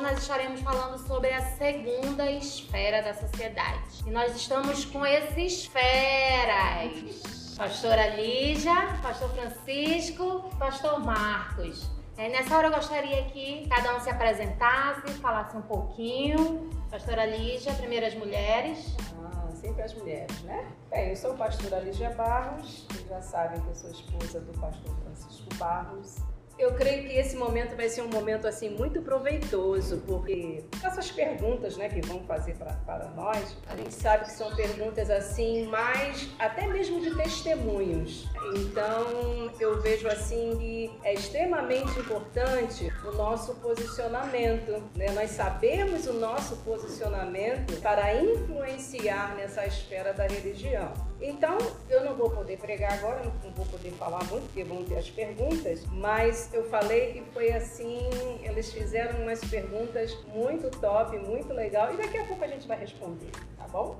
nós estaremos falando sobre a segunda esfera da sociedade. E nós estamos com esses feras. Pastora Lígia, Pastor Francisco, Pastor Marcos. É, nessa hora eu gostaria que cada um se apresentasse, falasse um pouquinho. Pastora Lígia, primeiras mulheres. Ah, sempre as mulheres, né? Bem, eu sou pastora Lígia Barros, vocês já sabem que eu sou esposa do pastor Francisco Barros. Eu creio que esse momento vai ser um momento assim muito proveitoso, porque essas perguntas, né, que vão fazer para nós, a gente sabe que são perguntas assim, mais até mesmo de testemunhos. Então, eu vejo assim que é extremamente importante o nosso posicionamento, né? Nós sabemos o nosso posicionamento para influenciar nessa esfera da religião. Então, eu não vou poder pregar agora, não vou poder falar muito, porque vão ter as perguntas, mas eu falei que foi assim, eles fizeram umas perguntas muito top, muito legal, e daqui a pouco a gente vai responder, tá bom?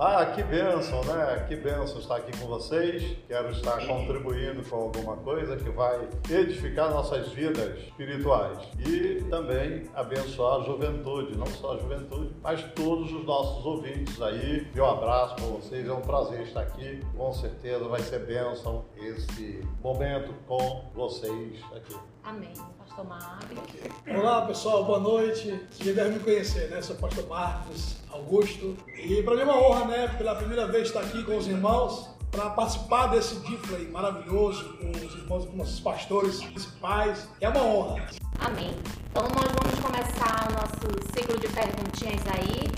Ah, que bênção, né? Que bênção estar aqui com vocês. Quero estar contribuindo com alguma coisa que vai edificar nossas vidas espirituais e também abençoar a juventude, não só a juventude, mas todos os nossos ouvintes aí. Meu abraço para vocês, é um prazer estar aqui. Com certeza vai ser bênção esse momento com vocês aqui. Amém. Olá pessoal, boa noite. Vocês devem me conhecer, né? Sou o pastor Marcos Augusto. E para mim é uma honra, né? Pela primeira vez estar aqui com os irmãos para participar desse Difflay maravilhoso com os irmãos, com nossos pastores principais. É uma honra. Amém. Então nós vamos começar o nosso ciclo de perguntinhas aí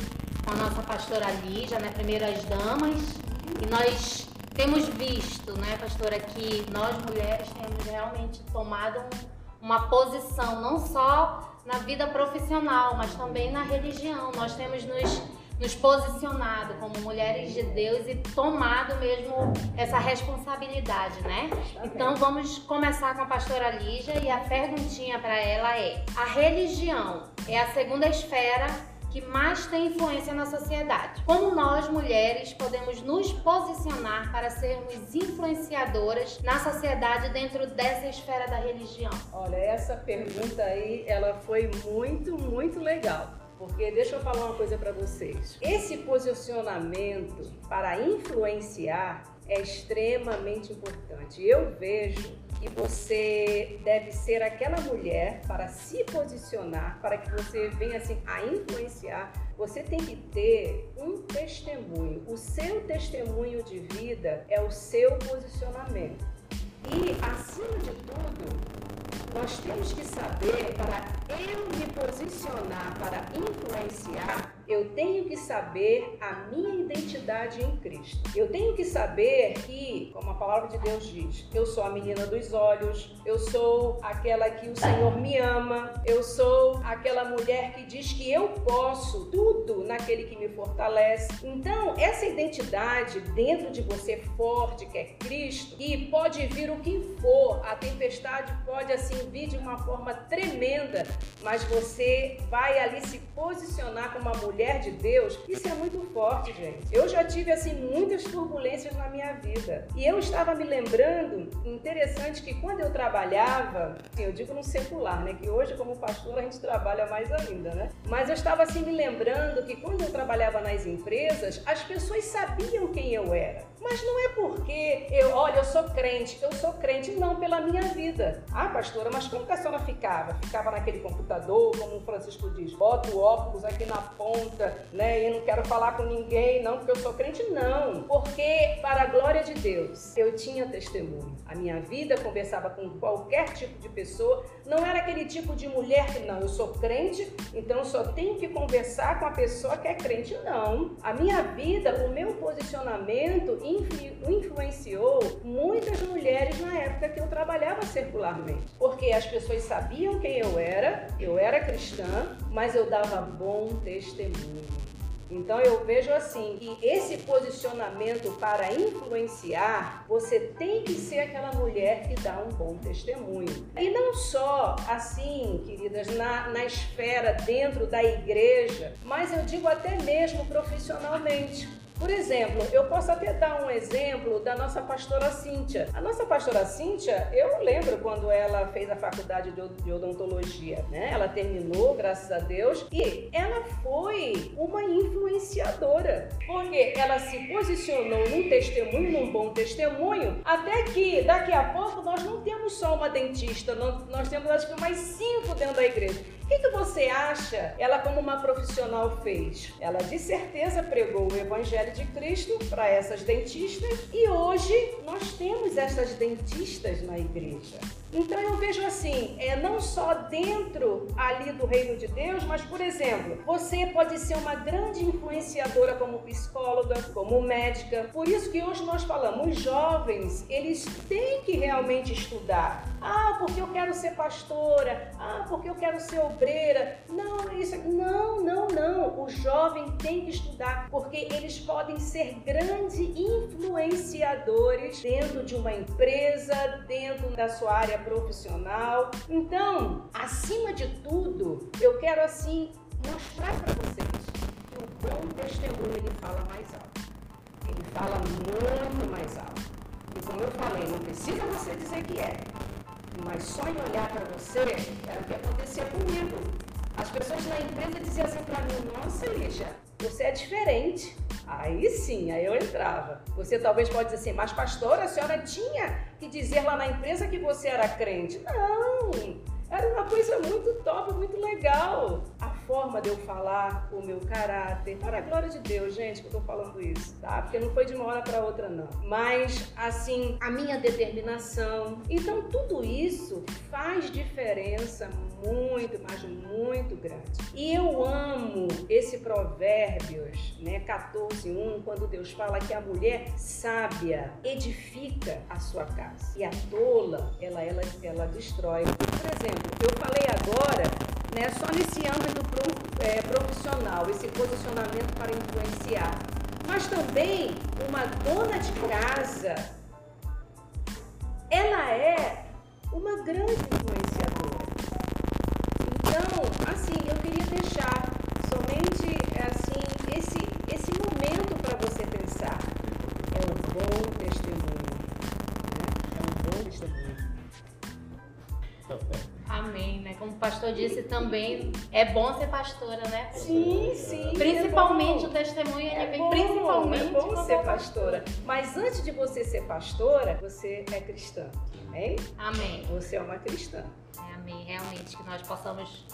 com a nossa pastora Lígia, né? Primeiras damas. E nós temos visto, né, pastora, que nós mulheres temos realmente tomado uma posição não só na vida profissional, mas também na religião. Nós temos nos, nos posicionado como mulheres de Deus e tomado mesmo essa responsabilidade, né? Então vamos começar com a pastora Lígia e a perguntinha para ela é: a religião é a segunda esfera que mais tem influência na sociedade. Como nós, mulheres, podemos nos posicionar para sermos influenciadoras na sociedade dentro dessa esfera da religião? Olha, essa pergunta aí, ela foi muito, muito legal. Porque deixa eu falar uma coisa para vocês. Esse posicionamento para influenciar é extremamente importante. Eu vejo que você deve ser aquela mulher para se posicionar, para que você venha assim a influenciar. Você tem que ter um testemunho. O seu testemunho de vida é o seu posicionamento. E acima de tudo, nós temos que saber para eu me posicionar, para influenciar, eu tenho que saber a minha identidade em Cristo. Eu tenho que saber que, como a palavra de Deus diz, eu sou a menina dos olhos, eu sou aquela que o Senhor me ama, eu sou aquela mulher que diz que eu posso tudo naquele que me fortalece. Então, essa identidade dentro de você forte, que é Cristo, e pode vir o que for, a tempestade pode assim vir de uma forma tremenda, mas você vai ali se posicionar como uma mulher mulher de Deus, isso é muito forte, gente. Eu já tive assim muitas turbulências na minha vida. E eu estava me lembrando, interessante que quando eu trabalhava, assim, eu digo no secular, né, que hoje como pastor a gente trabalha mais ainda, né? Mas eu estava assim me lembrando que quando eu trabalhava nas empresas, as pessoas sabiam quem eu era. Mas não é porque eu, olha, eu sou crente, eu sou crente, não, pela minha vida. Ah, pastora, mas como que a senhora ficava? Ficava naquele computador, como o Francisco diz, bota o óculos aqui na ponta, né? E não quero falar com ninguém, não, porque eu sou crente, não. Porque, para a glória de Deus, eu tinha testemunho. A minha vida conversava com qualquer tipo de pessoa, não era aquele tipo de mulher que, não, eu sou crente, então só tenho que conversar com a pessoa que é crente, não. A minha vida, o meu posicionamento, influ influenciou muitas mulheres na época que eu trabalhava circularmente. Porque as pessoas sabiam quem eu era, eu era cristã, mas eu dava bom testemunho. Então eu vejo assim que esse posicionamento para influenciar, você tem que ser aquela mulher que dá um bom testemunho. E não só assim, queridas, na, na esfera dentro da igreja, mas eu digo até mesmo profissionalmente. Por exemplo, eu posso até dar um exemplo da nossa pastora Cíntia. A nossa pastora Cíntia, eu lembro quando ela fez a faculdade de odontologia, né? Ela terminou, graças a Deus, e ela foi uma influenciadora, porque ela se posicionou num testemunho, num bom testemunho, até que daqui a pouco nós não temos só uma dentista, nós temos acho que mais cinco dentro da igreja. Que, que você acha ela, como uma profissional, fez? Ela de certeza pregou o Evangelho de Cristo para essas dentistas e hoje nós temos essas dentistas na igreja. Então eu vejo assim, é não só dentro ali do reino de Deus, mas por exemplo, você pode ser uma grande influenciadora como psicóloga, como médica. Por isso que hoje nós falamos, os jovens, eles têm que realmente estudar. Ah, porque eu quero ser pastora. Ah, porque eu quero ser. Não, isso não, não, não. O jovem tem que estudar porque eles podem ser grandes influenciadores dentro de uma empresa, dentro da sua área profissional. Então, acima de tudo, eu quero assim mostrar para vocês que o bom testemunho ele fala mais alto. Ele fala muito mais alto. E como eu falei, não precisa você dizer que é, mas só em olhar para você era o que acontecia comigo. As pessoas na empresa diziam assim para mim: Nossa, Lígia, você é diferente. Aí sim, aí eu entrava. Você talvez pode dizer assim, mas pastora, a senhora tinha que dizer lá na empresa que você era crente. Não, era uma coisa muito top, muito legal. A forma de eu falar, o meu caráter. Para a glória de Deus, gente, que eu tô falando isso, tá? Porque não foi de uma hora para outra, não. Mas, assim, a minha determinação. Então, tudo isso faz diferença muito, mas muito grande. E eu amo esse Provérbios, né, 14:1, quando Deus fala que a mulher sábia edifica a sua casa e a tola, ela ela ela destrói. Por exemplo, eu falei agora, né, só nesse âmbito é, profissional, esse posicionamento para influenciar, mas também uma dona de casa, ela é uma grande influenciadora. Então, assim, eu queria deixar somente assim esse esse momento para você pensar. É um bom testemunho, né? É um bom testemunho. Amém, né? Como o pastor disse também, é bom ser pastora, né? Sim, sim. Principalmente é o testemunho, é vem bom, principalmente. É bom ser pastora. Mas antes de você ser pastora, você é cristã. Amém? Amém. Você é uma cristã. É, amém. Realmente que nós possamos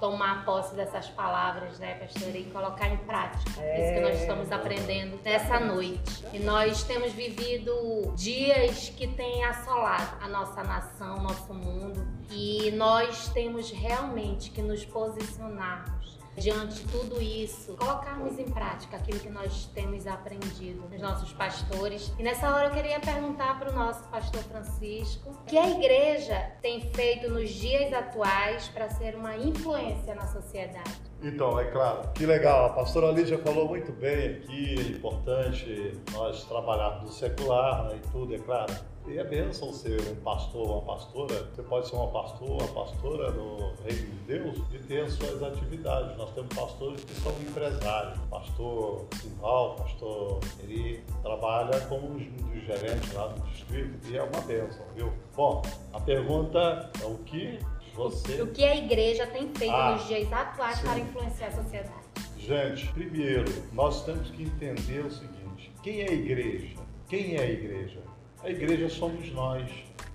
tomar posse dessas palavras, né, pastora, e colocar em prática. É isso que nós estamos aprendendo nessa noite. E nós temos vivido dias que têm assolado a nossa nação, nosso mundo, e nós temos realmente que nos posicionarmos diante de tudo isso, colocarmos em prática aquilo que nós temos aprendido nos nossos pastores. E nessa hora eu queria perguntar para o nosso pastor Francisco o que a igreja tem feito nos dias atuais para ser uma influência na sociedade. Então, é claro, que legal. A pastora Lídia falou muito bem aqui, é importante nós trabalharmos no secular né, e tudo, é claro. E é bênção ser um pastor, uma pastora. Você pode ser uma pastora, uma pastora no reino de Deus e ter as suas atividades. Nós temos pastores que são empresários. Pastor Simbal, pastor Eri, trabalha como um dos gerentes lá do distrito e é uma bênção, viu? Bom, a pergunta é o que você... O que a igreja tem feito Ah, nos dias atuais sim. para influenciar a sociedade? Gente, primeiro, nós temos que entender o seguinte: quem é a igreja? Quem é a igreja? A igreja somos nós.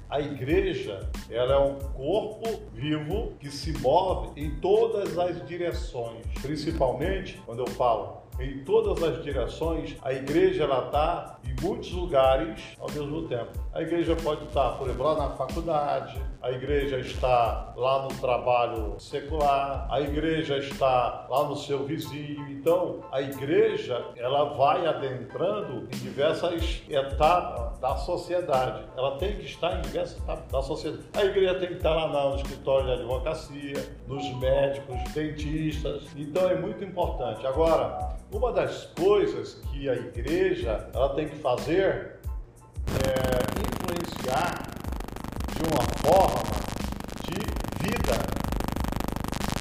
A igreja, ela é um corpo vivo que se move em todas as direções. Principalmente, quando eu falo em todas as direções, a igreja está em muitos lugares ao mesmo tempo. A igreja pode estar, por exemplo, lá na faculdade, a igreja está lá no trabalho secular, a igreja está lá no seu vizinho. Então, a igreja ela vai adentrando em diversas etapas da sociedade. Ela tem que estar em diversas etapas da sociedade. A igreja tem que estar lá no escritório de advocacia, nos médicos, dentistas. Então, é muito importante. Agora, uma das coisas que a igreja ela tem que fazer é influenciar de uma forma de vida,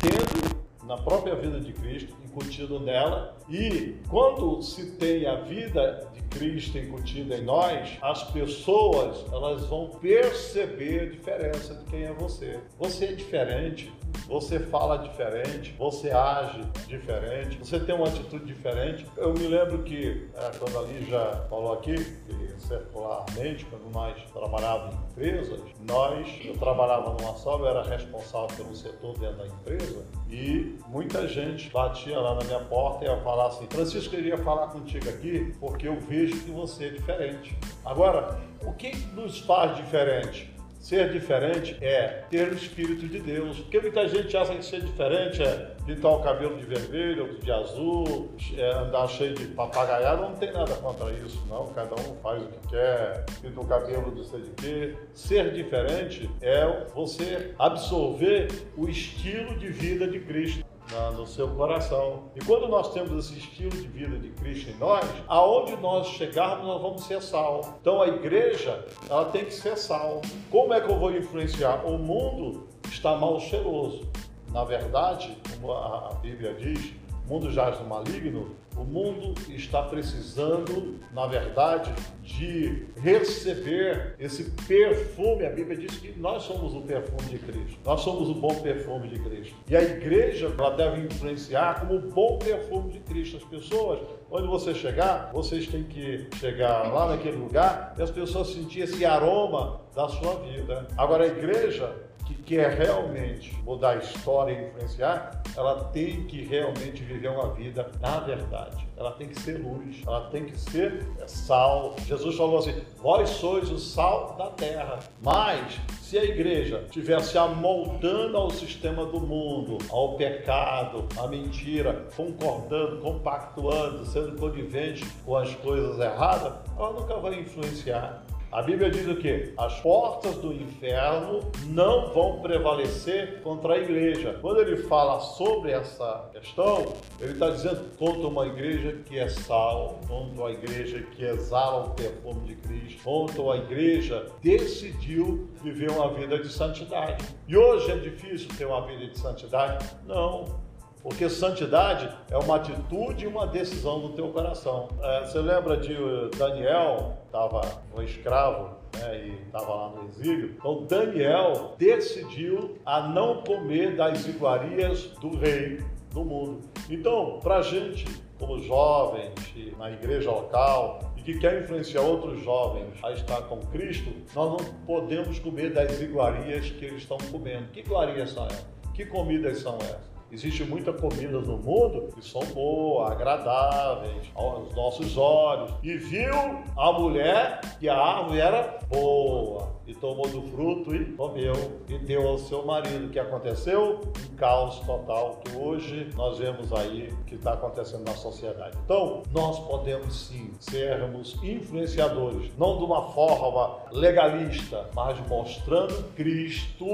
tendo na própria vida de Cristo, incutido nela. E quando se tem a vida de Cristo incutida em nós, as pessoas elas vão perceber a diferença de quem é você. Você é diferente, você fala diferente, você age diferente, você tem uma atitude diferente. Eu me lembro que, é, quando a Lígia falou aqui, que circularmente, quando nós trabalhávamos em empresas, nós, eu trabalhava numa só, eu era responsável pelo setor dentro da empresa, e muita gente batia lá na minha porta e ia falar assim, Francisco, eu queria falar contigo aqui porque eu vejo que você é diferente. Agora, o que nos faz diferente? Ser diferente é ter o Espírito de Deus. Porque muita gente acha que ser diferente é pintar o cabelo de vermelho, de azul, é andar cheio de papagaiada. Não tem nada contra isso, não. Cada um faz o que quer, pinta o cabelo de sei de quê. Ser diferente é você absorver o estilo de vida de Cristo na, no seu coração. E quando nós temos esse estilo de vida de Cristo em nós, aonde nós chegarmos, nós vamos ser sal. Então a igreja, ela tem que ser sal. Como é que eu vou influenciar? O mundo está mal cheiroso. Na verdade, como a Bíblia diz, mundo jaz no maligno, o mundo está precisando, na verdade, de receber esse perfume. A Bíblia diz que nós somos o perfume de Cristo. Nós somos o bom perfume de Cristo. E a igreja ela deve influenciar como o bom perfume de Cristo. As pessoas, onde você chegar, vocês têm que chegar lá naquele lugar e as pessoas sentir esse aroma da sua vida. Agora a igreja que quer realmente mudar a história e influenciar, ela tem que realmente viver uma vida na verdade. Ela tem que ser luz, ela tem que ser sal. Jesus falou assim: Vós sois o sal da terra. Mas, se a igreja estiver se amoldando ao sistema do mundo, ao pecado, à mentira, concordando, compactuando, sendo conivente com as coisas erradas, ela nunca vai influenciar a Bíblia diz o quê? As portas do inferno não vão prevalecer contra a igreja. Quando ele fala sobre essa questão, ele está dizendo contra uma igreja que é sal, contra a igreja que exala o perfume de Cristo, contra a igreja decidiu viver uma vida de santidade. E hoje é difícil ter uma vida de santidade? Não. Porque santidade é uma atitude e uma decisão do teu coração. É, você lembra de uh, Daniel, estava um escravo né, e estava lá no exílio. Então Daniel decidiu a não comer das iguarias do rei do mundo. Então, para a gente, como jovens na igreja local e que quer influenciar outros jovens a estar com Cristo, nós não podemos comer das iguarias que eles estão comendo. Que iguarias são essas? Que comidas são essas? Existe muita comida no mundo que são boas, agradáveis aos nossos olhos. E viu a mulher que a árvore era boa e tomou do fruto e comeu e deu ao seu marido. O que aconteceu? Um caos total que hoje nós vemos aí que está acontecendo na sociedade. Então, nós podemos sim sermos influenciadores, não de uma forma legalista, mas mostrando Cristo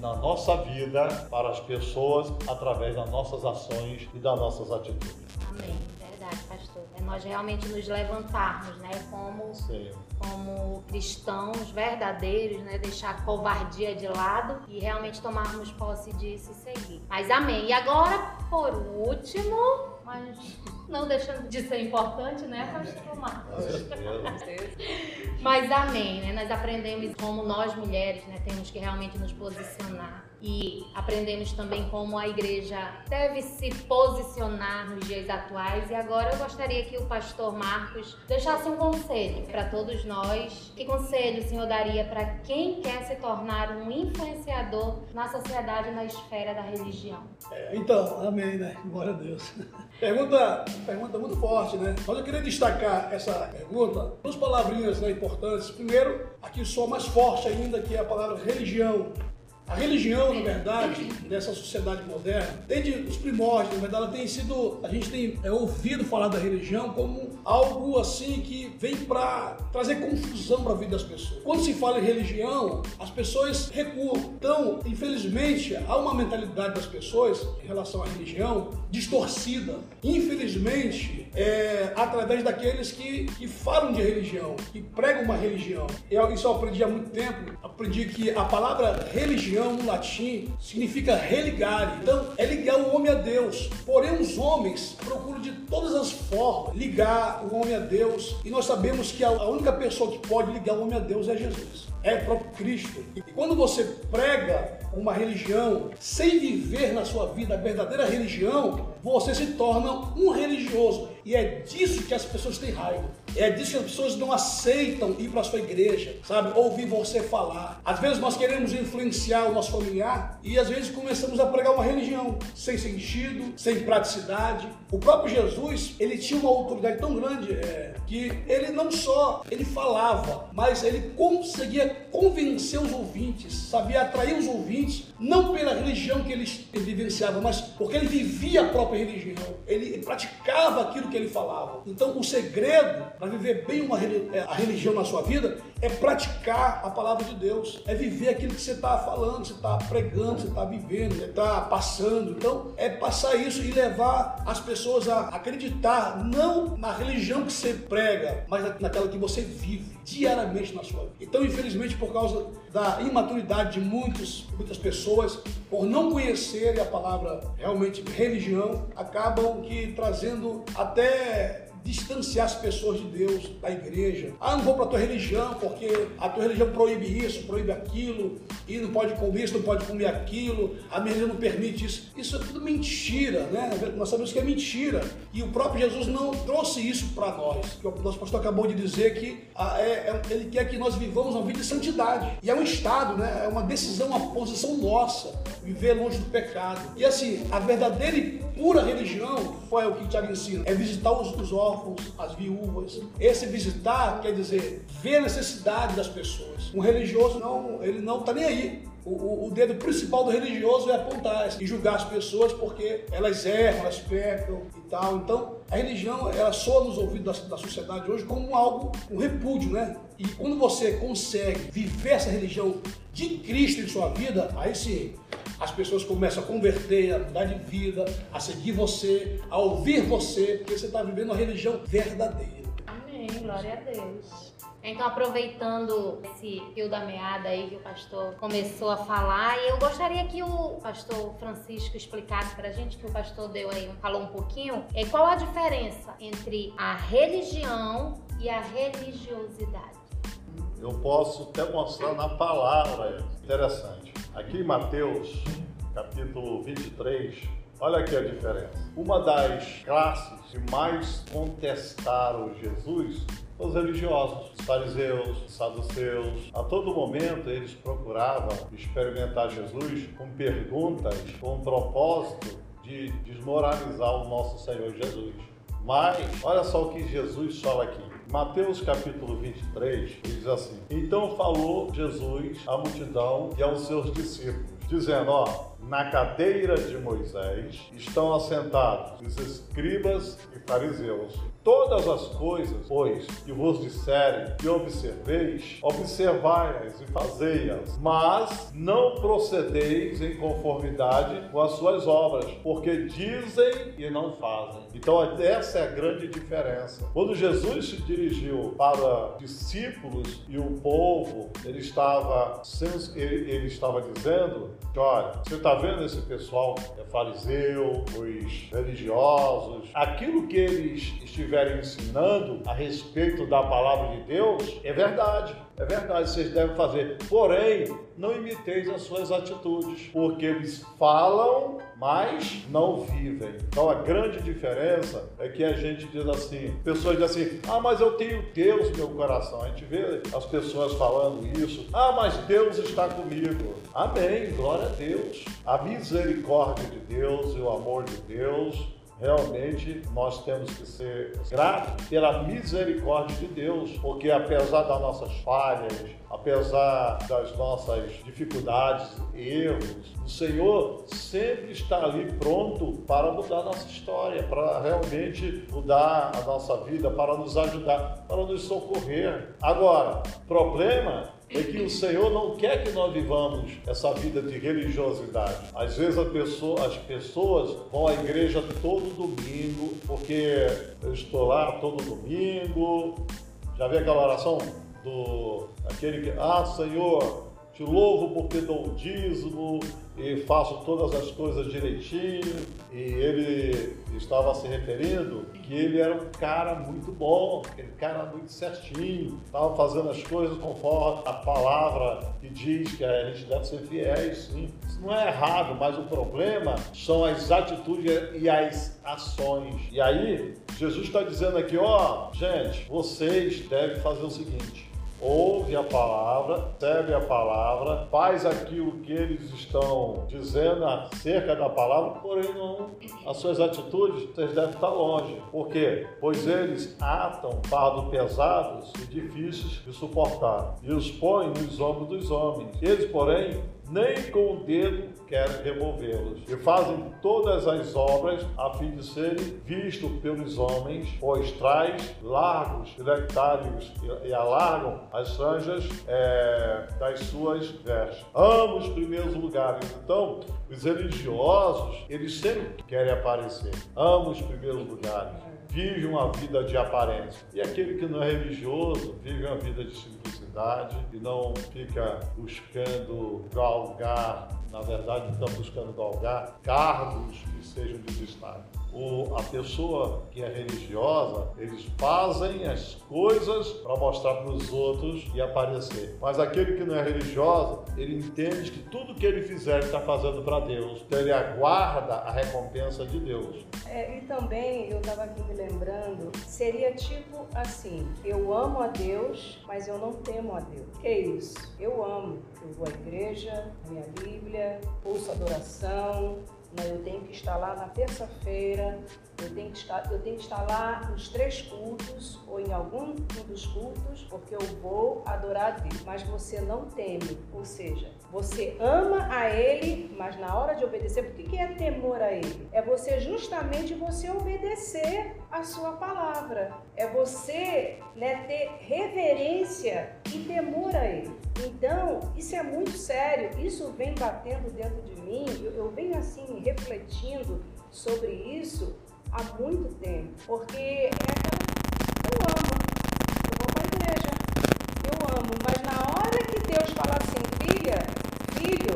na nossa vida para as pessoas através das nossas ações e das nossas atitudes. Amém. Verdade, pastor. É nós realmente nos levantarmos, né, como Sim como cristãos verdadeiros, né, deixar a covardia de lado e realmente tomarmos posse disso e seguir. Mas amém. E agora, por último, mas não deixando de ser importante, né, pastor Marcos? Mas amém, né? Nós aprendemos como nós mulheres, né, temos que realmente nos posicionar e aprendemos também como a igreja deve se posicionar nos dias atuais. E agora eu gostaria que o pastor Marcos deixasse um conselho para todos nós. Que conselho o senhor daria para quem quer se tornar um influenciador na sociedade na esfera da religião? É, então, amém, né? Glória a Deus. Pergunta, pergunta muito forte, né? Mas eu queria destacar essa pergunta, duas palavrinhas né, importantes. Primeiro, aqui só mais forte ainda, que é a palavra religião. A religião, na verdade, dessa sociedade moderna, desde os primórdios, na verdade, ela tem sido. A gente tem é, ouvido falar da religião como algo assim que vem para trazer confusão para a vida das pessoas. Quando se fala em religião, as pessoas recuam. Então, infelizmente, há uma mentalidade das pessoas em relação à religião distorcida. Infelizmente, é, através daqueles que, que falam de religião, que pregam uma religião. Eu, isso eu aprendi há muito tempo. Aprendi que a palavra religião no latim significa religare. Então, é ligar o homem a Deus. Porém, os homens procuram de todas as formas ligar o homem a Deus. E nós sabemos que a única pessoa que pode ligar o homem a Deus é Jesus é o próprio Cristo. E quando você prega uma religião sem viver na sua vida a verdadeira religião, você se torna um religioso. E é disso que as pessoas têm raiva. É disso que as pessoas não aceitam ir para a sua igreja, sabe? Ouvir você falar. Às vezes nós queremos influenciar o nosso familiar e às vezes começamos a pregar uma religião sem sentido, sem praticidade. O próprio Jesus, ele tinha uma autoridade tão grande é, que ele não só ele falava, mas ele conseguia convencer os ouvintes, sabia atrair os ouvintes, não pela religião que ele, ele vivenciava, mas porque ele vivia a própria religião. Ele praticava aquilo que ele falava. Então, o segredo para viver bem uma, é, a religião na sua vida é praticar a palavra de Deus, é viver aquilo que você está falando, você está pregando, você está vivendo, você está passando. Então, é passar isso e levar as pessoas a acreditar não na religião que você prega, mas naquela que você vive diariamente na sua vida. Então, infelizmente, por causa da imaturidade de muitos, muitas pessoas, por não conhecerem a palavra realmente religião, acabam que trazendo até distanciar as pessoas de Deus, da igreja. Ah, não vou para a tua religião porque a tua religião proíbe isso, proíbe aquilo, e não pode comer isso, não pode comer aquilo, a minha religião não permite isso. Isso é tudo mentira, né? Nós sabemos que é mentira. E o próprio Jesus não trouxe isso para nós. O nosso pastor acabou de dizer que ah, é, é, ele quer que nós vivamos uma vida de santidade. E é um estado, né? É uma decisão, uma posição nossa, viver longe do pecado. E assim, a verdadeira e pura religião, qual é o que Tiago ensina? É visitar os, os órfãos, as viúvas. Esse visitar quer dizer ver a necessidade das pessoas. Um religioso não, ele não está nem aí. O, o, o, dedo principal do religioso é apontar e julgar as pessoas porque elas erram, elas pecam e tal. Então, a religião, ela soa nos ouvidos da, da sociedade hoje como algo, um repúdio, né? E quando você consegue viver essa religião de Cristo em sua vida, aí sim, as pessoas começam a converter, a mudar de vida, a seguir você, a ouvir você, porque você está vivendo uma religião verdadeira. Amém, glória a Deus. Então, aproveitando esse fio da meada aí que o pastor começou a falar, eu gostaria que o pastor Francisco explicasse para a gente, que o pastor deu aí, falou um pouquinho, é qual a diferença entre a religião e a religiosidade. Eu posso até mostrar na palavra, interessante. Aqui em Mateus, capítulo 23, olha aqui a diferença. Uma das classes que mais contestaram Jesus os religiosos, os fariseus, os saduceus. A todo momento eles procuravam experimentar Jesus com perguntas com o propósito de desmoralizar o nosso Senhor Jesus. Mas olha só o que Jesus fala aqui. Mateus capítulo 23 diz assim: Então falou Jesus à multidão e aos seus discípulos, dizendo: Ó, na cadeira de Moisés estão assentados os escribas e fariseus. Todas as coisas, pois, que vos disserem e observeis, observai-as e fazei-as, mas não procedeis em conformidade com as suas obras, porque dizem e não fazem. Então, essa é a grande diferença. Quando Jesus se dirigiu para discípulos e o povo, ele estava, ele, estava dizendo: olha, você está vendo esse pessoal é fariseu, os religiosos, aquilo que eles ensinando a respeito da palavra de Deus é verdade. É verdade, vocês devem fazer. Porém, não imiteis as suas atitudes, porque eles falam, mas não vivem. Então a grande diferença é que a gente diz assim, pessoas dizem assim, ah, mas eu tenho Deus no meu coração. A gente vê as pessoas falando isso, ah, mas Deus está comigo. Amém, glória a Deus. A misericórdia de Deus e o amor de Deus realmente nós temos que ser gratos pela misericórdia de Deus, porque apesar das nossas falhas, apesar das nossas dificuldades erros, o Senhor sempre está ali pronto para mudar nossa história, para realmente mudar a nossa vida, para nos ajudar, para nos socorrer. Agora, problema é que o Senhor não quer que nós vivamos essa vida de religiosidade. Às vezes pessoa, as pessoas vão à igreja todo domingo, porque eu estou lá todo domingo. Já vi aquela oração do aquele que, ah Senhor, te louvo porque dou o dízimo e faço todas as coisas direitinho. E ele estava se referindo que ele era um cara muito bom, aquele cara muito certinho, estava fazendo as coisas conforme a palavra que diz que a gente deve ser fiéis, sim. Isso não é errado, mas o problema são as atitudes e as ações. E aí, Jesus está dizendo aqui, ó, gente, vocês devem fazer o seguinte ouve a palavra, recebe a palavra, faz aquilo que eles estão dizendo acerca da palavra, porém não as suas atitudes, vocês devem estar longe. Por quê? Pois eles atam fardos pesados e difíceis de suportar e os põem nos ombros dos homens. Eles, porém, nem com o dedo querem removê-los. E fazem todas as obras a fim de serem vistos pelos homens, pois traz largos lectários e alargam as franjas é, das suas vestes. Amo os primeiros lugares. Então, os religiosos, eles sempre querem aparecer. Amo os primeiros lugares vive uma vida de aparência. E aquele que não é religioso vive uma vida de simplicidade e não fica buscando galgar, na verdade, está buscando galgar cargos que sejam de destaque o, a pessoa que é religiosa, eles fazem as coisas para mostrar para os outros e aparecer. Mas aquele que não é religioso, ele entende que tudo que ele fizer, ele está fazendo para Deus. Então ele aguarda a recompensa de Deus. É, e também, eu estava aqui me lembrando, seria tipo assim, eu amo a Deus, mas eu não temo a Deus. Que isso? Eu amo. Eu vou à igreja, minha Bíblia, ouço adoração, né? Eu tenho que estar lá na terça-feira, eu tenho, que estar, eu tenho que estar lá nos três cultos ou em algum dos cultos, porque eu vou adorar a Deus. Mas você não teme, ou seja, você ama a Ele, mas na hora de obedecer, por que é temor a Ele? É você justamente você obedecer a sua palavra. É você né, ter reverência e temor a Ele. Então, isso é muito sério, isso vem batendo dentro de mim, eu, eu venho assim refletindo sobre isso há muito tempo, porque é aquela. Eu amo, eu vou para a igreja, eu amo, mas na hora que Deus fala assim, filha, filho,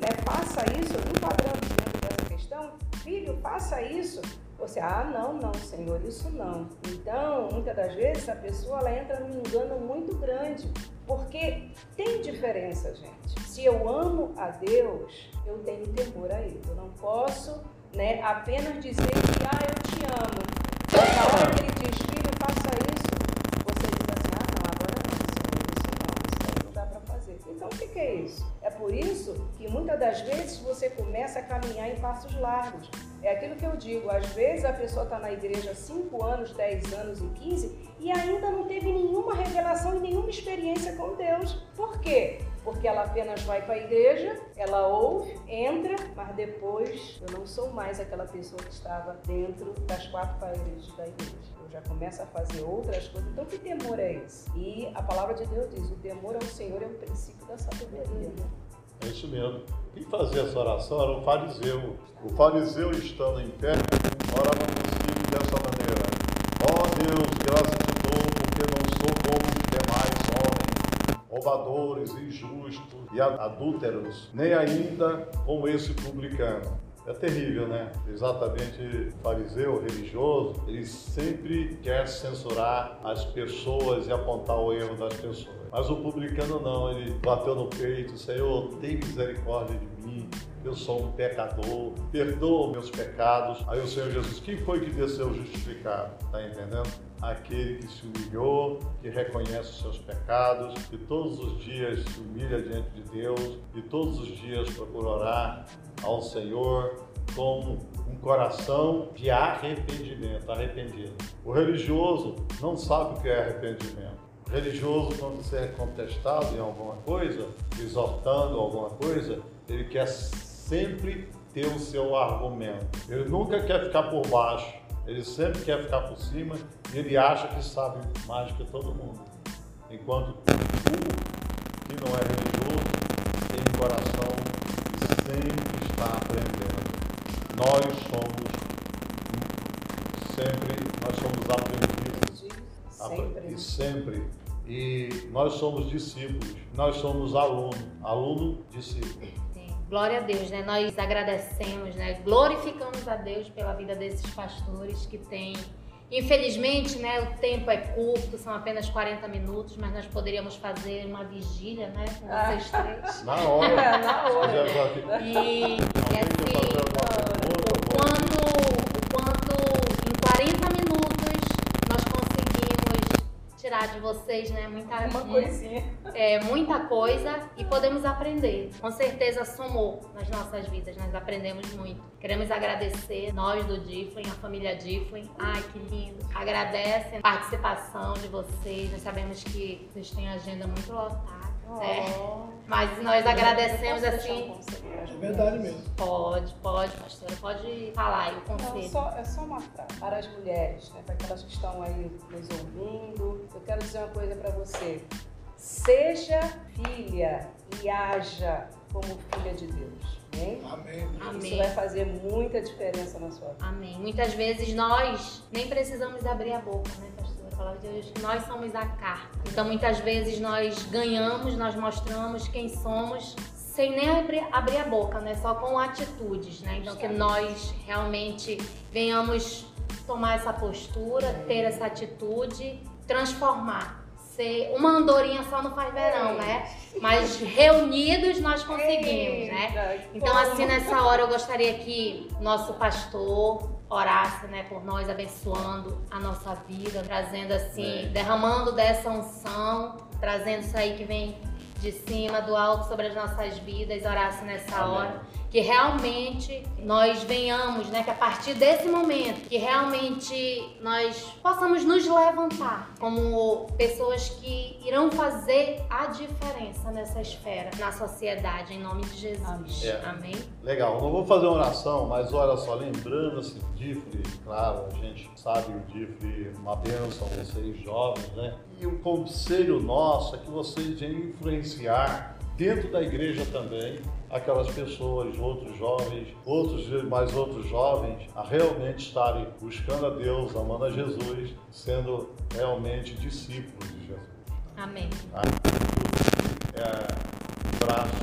né, faça isso, enquadrando dentro dessa questão, filho, faça isso. Você, ah, não, não, Senhor, isso não. Então, muitas das vezes a pessoa ela entra num engano muito grande, porque tem diferença, gente. Se eu amo a Deus, eu tenho temor a Ele. Eu não posso né, apenas dizer que ah, eu te amo. Mas na hora que ele diz, filho, faça isso, você diz assim, ah não, agora não, isso não, isso não dá para fazer. Então o que, que é isso? É por isso que muitas das vezes você começa a caminhar em passos largos. É aquilo que eu digo, às vezes a pessoa está na igreja 5 anos, 10 anos e 15 e ainda não teve nenhuma revelação e nenhuma experiência com Deus. Por quê? Porque ela apenas vai para a igreja, ela ouve, entra, mas depois eu não sou mais aquela pessoa que estava dentro das quatro paredes da igreja. Eu já começo a fazer outras coisas. Então, que temor é esse? E a palavra de Deus diz: o temor ao Senhor é o princípio da sabedoria. Né? É isso mesmo. Quem fazia essa oração era o fariseu. O fariseu estando em pé, orava consigo dessa maneira: Ó oh Deus, graças te dou, porque não sou como os demais roubadores, injustos e adúlteros, nem ainda como esse publicano. É terrível, né? Exatamente, fariseu religioso, ele sempre quer censurar as pessoas e apontar o erro das pessoas. Mas o publicano não, ele bateu no peito, Senhor, tem misericórdia de mim, eu sou um pecador, perdoa meus pecados. Aí o Senhor Jesus, quem foi que desceu justificado? Tá entendendo? Aquele que se humilhou, que reconhece os seus pecados, que todos os dias se humilha diante de Deus e todos os dias procura orar ao Senhor com um coração de arrependimento, arrependido. O religioso não sabe o que é arrependimento. Religioso, quando você é contestado em alguma coisa, exortando alguma coisa, ele quer sempre ter o seu argumento. Ele nunca quer ficar por baixo, ele sempre quer ficar por cima e ele acha que sabe mais que todo mundo. Enquanto o que não é religioso tem um coração que sempre está aprendendo. Nós somos sempre, nós somos aprendizes. Sempre. E sempre. E nós somos discípulos, nós somos aluno, aluno, discípulo. Sim. Glória a Deus, né? Nós agradecemos, né? Glorificamos a Deus pela vida desses pastores que têm. Infelizmente, né, o tempo é curto, são apenas 40 minutos, mas nós poderíamos fazer uma vigília, né, com vocês três. Na hora. É, na hora. E, e assim, fazer de vocês, né, muita, Uma coisinha. é, muita coisa e podemos aprender. Com certeza somou nas nossas vidas, nós aprendemos muito. Queremos agradecer nós do Difflin, a família Difflin. Ai, que lindo. Agradecem a participação de vocês. Nós sabemos que vocês têm agenda muito lotada. Né? Mas nós agradecemos assim. É verdade mesmo. Pode, pode, pastora, pode falar aí o Não, conselho. só, é só uma frase para as mulheres, né, para aquelas que estão aí nos ouvindo. Eu quero dizer uma coisa para você. Seja filha e haja como filha de Deus. Amém? Amém. Isso Amém. vai fazer muita diferença na sua vida. Amém. Muitas vezes nós nem precisamos abrir a boca, né, palavra de Deus, nós somos a carta. Então, muitas vezes nós ganhamos, nós mostramos quem somos sem nem abrir, a boca, né? Só com atitudes, né? Então, que nós realmente venhamos tomar essa postura, ter essa atitude, transformar. Ser uma andorinha só não faz verão, né? Mas reunidos nós conseguimos, né? Então, assim, nessa hora eu gostaria que nosso pastor orasse, né, por nós, abençoando a nossa vida, trazendo assim, Amém. derramando dessa unção, trazendo isso aí que vem de cima, do alto sobre as nossas vidas, orasse nessa Amém. hora. Que realmente nós venhamos, né, que a partir desse momento, que realmente nós possamos nos levantar como pessoas que irão fazer a diferença nessa esfera, na sociedade, em nome de Jesus. Amém. É. Amém. Legal, não vou fazer uma oração, mas olha só, lembrando-se do Difre, claro, a gente sabe o Difre, uma bênção, vocês jovens, né? E o conselho nosso é que vocês venham influenciar dentro da igreja também aquelas pessoas, outros jovens, outros mais outros jovens, a realmente estarem buscando a Deus, amando a Jesus, sendo realmente discípulos de Jesus. Amém. Tá? É um braço,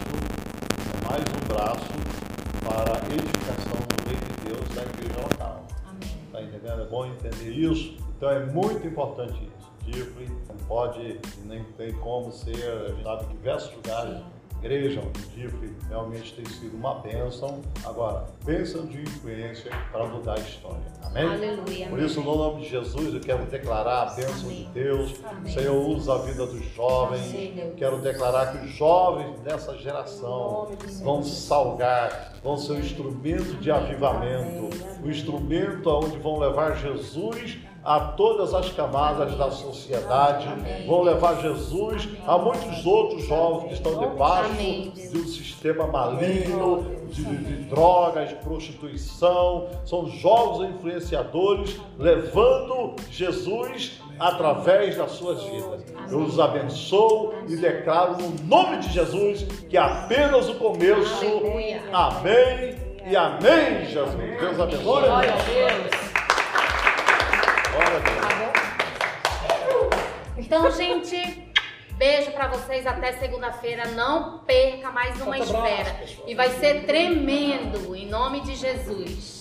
é mais um braço para a edificação do reino de Deus da igreja local. Amém. Tá entendendo? É bom entender isso. Então é muito importante isso. Difre não pode, nem tem como ser, a gente sabe que diversos lugares, igreja, o Difre realmente tem sido uma bênção. Agora, bênção de influência para mudar a história. Amém? Aleluia. Por isso, no nome de Jesus, eu quero declarar a bênção Amém. de Deus. Amém. Senhor, usa a vida dos jovens. Amém. Quero declarar que os jovens dessa geração vão salgar, vão ser um instrumento de avivamento, um instrumento onde vão levar Jesus a todas as camadas da sociedade, vão levar Jesus a muitos outros jovens que estão debaixo de um sistema maligno, de, de drogas, prostituição. São jovens influenciadores levando Jesus através das suas vidas. Eu os abençoo e declaro no nome de Jesus que é apenas o começo. Amém e amém, Jesus. Deus abençoe. Glória a Deus. Glória a Deus. Tá? Então, gente, beijo pra vocês até segunda-feira. Não perca mais uma pessoal. E vai ser tremendo, em nome de Jesus.